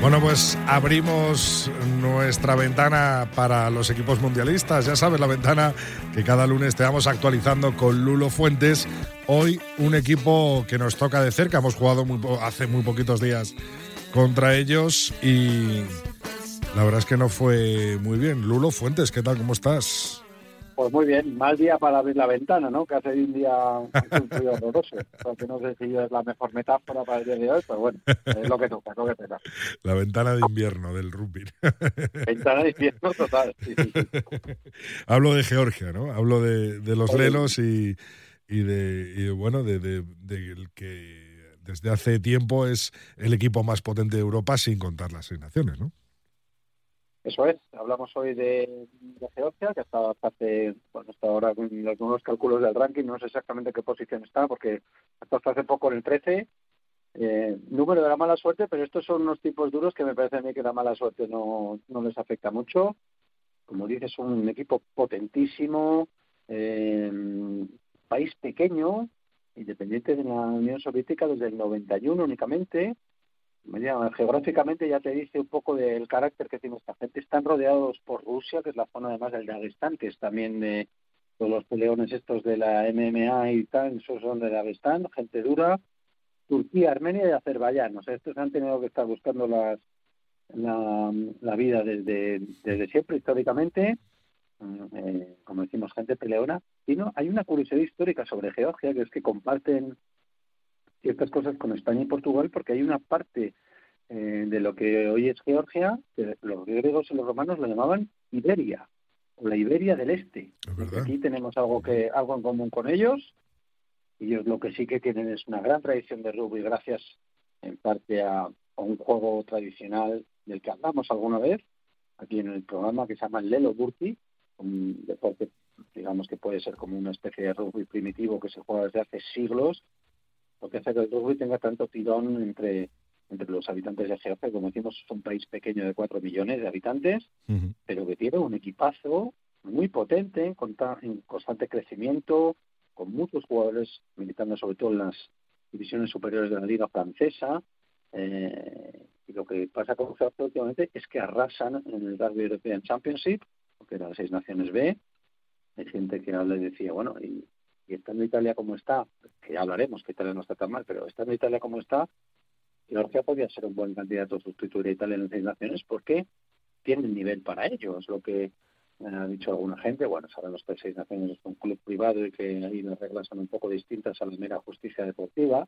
Bueno, pues abrimos nuestra ventana para los equipos mundialistas. Ya sabes, la ventana que cada lunes te vamos actualizando con Lulo Fuentes. Hoy un equipo que nos toca de cerca. Hemos jugado hace muy poquitos días contra ellos y la verdad es que no fue muy bien. Lulo Fuentes, ¿qué tal? ¿Cómo estás? Pues muy bien, mal día para abrir la ventana, ¿no? Que hace un día un frío horroroso. Porque no sé si es la mejor metáfora para el día de hoy, pero bueno, es lo que toca, lo que toca. La ventana de invierno del rugby. Ventana de invierno total, sí, sí, Hablo de Georgia, ¿no? Hablo de, de los lelos y, y, de, y bueno, de, de, de que desde hace tiempo es el equipo más potente de Europa sin contar las seis naciones, ¿no? Eso es, hablamos hoy de, Georgia, que está bastante, bueno, hasta ahora con nuevos cálculos del ranking, no sé exactamente qué posición está, porque hasta hace poco en el 13, eh, número de la mala suerte, pero estos son unos tipos duros que me parece a mí que la mala suerte no, no les afecta mucho. Como dices, un equipo potentísimo, eh, país pequeño, independiente de la Unión Soviética desde el 91 únicamente, geográficamente ya te dice un poco del carácter que tiene esta gente. Están rodeados por Rusia, que es la zona además del Dagestán, que es también de todos los peleones estos de la MMA y tal, esos son de Dagestán, gente dura. Turquía, Armenia y Azerbaiyán. O sea, estos han tenido que estar buscando las, la, la vida desde, desde siempre, históricamente. Eh, como decimos, gente peleona. Y no, hay una curiosidad histórica sobre Georgia, que es que comparten ciertas cosas con España y Portugal porque hay una parte eh, de lo que hoy es Georgia, que los griegos y los romanos lo llamaban Iberia, o la Iberia del Este. Aquí tenemos algo, que, algo en común con ellos. Ellos lo que sí que tienen es una gran tradición de rugby gracias en parte a, un juego tradicional del que hablamos alguna vez aquí en el programa que se llama el Lelo Burti, un deporte digamos que puede ser como una especie de rugby primitivo que se juega desde hace siglos lo que hace que el rugby tenga tanto tirón entre, entre los habitantes de Georgia. Como decimos, es un país pequeño de 4 millones de habitantes, pero que tiene un equipazo muy potente, en, en constante crecimiento, con muchos jugadores militando sobre todo en las divisiones superiores de la liga francesa. Eh, y lo que pasa con Georgia últimamente es que arrasan en el Rugby European Championship, porque eran las seis naciones B. Hay gente que habla y decía, bueno, y y estando Italia como está, que ya hablaremos que Italia no está tan mal, pero estando Italia como está, Georgia podría ser un buen candidato a sustituir a Italia en las seis naciones porque tiene el nivel para ello, es lo que ha dicho alguna gente. Bueno, sabemos que seis naciones es un club privado y que ahí las reglas son un poco distintas a la mera justicia deportiva,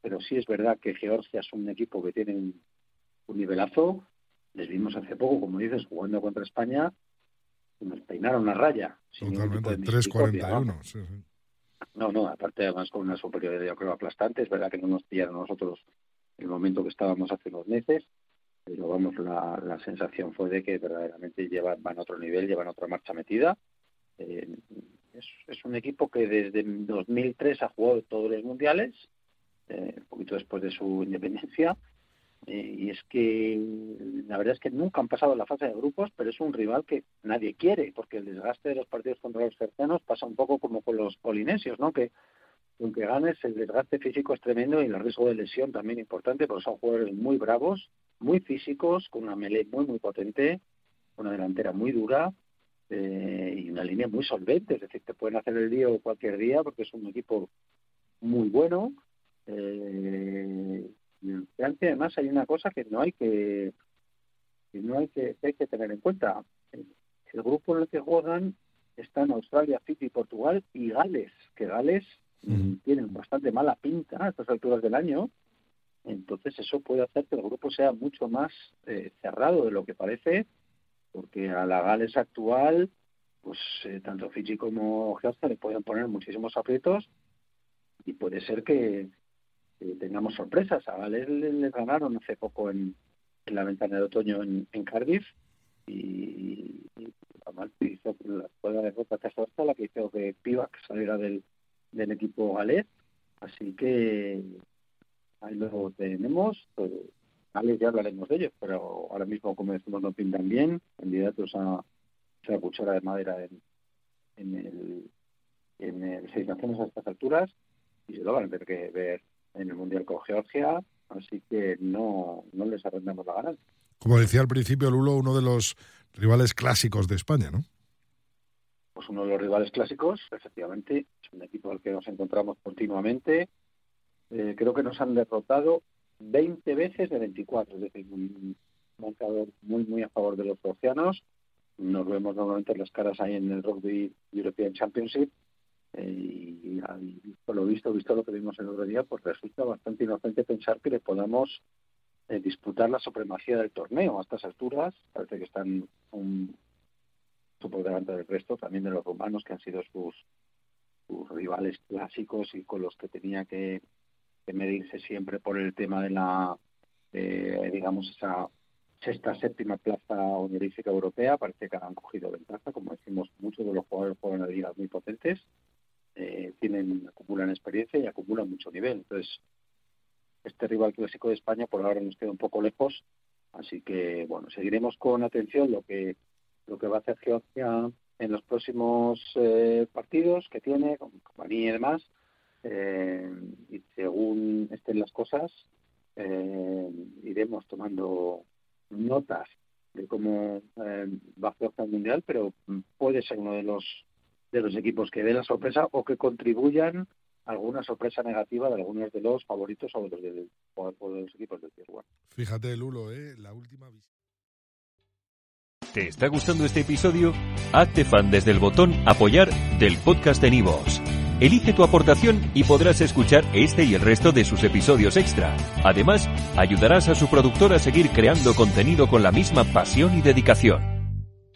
pero sí es verdad que Georgia es un equipo que tiene un, nivelazo. Les vimos hace poco, como dices, jugando contra España, nos peinaron una raya. Totalmente, 3-41. Sí, sí. No, no, aparte además con una superioridad yo creo aplastante, es verdad que no nos pillaron nosotros el momento que estábamos hace unos meses, pero vamos, la, la sensación fue de que verdaderamente llevan, van a otro nivel, llevan otra marcha metida. Eh, es, un equipo que desde 2003 ha jugado todos los mundiales, eh, un poquito después de su independencia, y es que la verdad es que nunca han pasado la fase de grupos, pero es un rival que nadie quiere, porque el desgaste de los partidos contra los cercanos pasa un poco como con los polinesios, ¿no? Que aunque ganes, el desgaste físico es tremendo y el riesgo de lesión también importante, porque son jugadores muy bravos, muy físicos, con una melee muy, muy potente, una delantera muy dura eh, y una línea muy solvente, es decir, te pueden hacer el día cualquier día porque es un equipo muy bueno. Eh, en Francia además hay una cosa que no hay que no hay que, hay que tener en cuenta. El grupo en el que juegan está en Australia, Fiji, Portugal y Gales, que Gales tienen bastante mala pinta a estas alturas del año. Entonces eso puede hacer que el grupo sea mucho más eh, cerrado de lo que parece, porque a la Gales actual, pues eh, tanto Fiji como Georgia le pueden poner muchísimos aprietos y puede ser que, tengamos sorpresas. A Gales le, ganaron hace poco en, la ventana de otoño en, Cardiff y, además hizo la de derrota hasta la que hizo que Pivac saliera del, del equipo galés. Así que ahí lo tenemos. Pues, ya hablaremos de ellos, pero ahora mismo, como decimos, no pintan bien. Candidatos a la cuchara de madera en, en el en el Seis Naciones a estas alturas y se lo van a tener que ver en el Mundial con Georgia, así que no, no les arrendamos la ganancia. Como decía al principio, Lulo, uno de los rivales clásicos de España, ¿no? Pues uno de los rivales clásicos, efectivamente, es un equipo al que nos encontramos continuamente. Eh, creo que nos han derrotado 20 veces de 24, es decir, un marcador muy, muy a favor de los georgianos. Nos vemos normalmente las caras ahí en el Rugby European Championship y, por lo visto, visto lo que vimos el otro día, pues resulta bastante inocente pensar que le podamos eh, disputar la supremacía del torneo a estas alturas. Parece que están un, por delante del resto, también de los romanos, que han sido sus, sus rivales clásicos y con los que tenía que, medirse siempre por el tema de la, digamos, esa sexta, séptima plaza honorífica europea. Parece que han cogido ventaja, como decimos, muchos de los jugadores juegan en muy potentes eh, tienen acumulan experiencia y acumulan mucho nivel. Entonces, este rival clásico de España por ahora nos queda un poco lejos, así que bueno, seguiremos con atención lo que lo que va a hacer Georgia en los próximos eh, partidos que tiene, con compañía y demás, eh, y según estén las cosas, iremos tomando notas de cómo va a Georgia al Mundial, pero puede ser uno de los de los equipos que den la sorpresa o que contribuyan a alguna sorpresa negativa de algunos de los favoritos o de los, de, los equipos del Tier Fíjate, Lulo, ¿eh? la última ¿Te está gustando este episodio? Hazte fan desde el botón Apoyar del podcast de Nivos. Elige tu aportación y podrás escuchar este y el resto de sus episodios extra. Además, ayudarás a su productor a seguir creando contenido con la misma pasión y dedicación.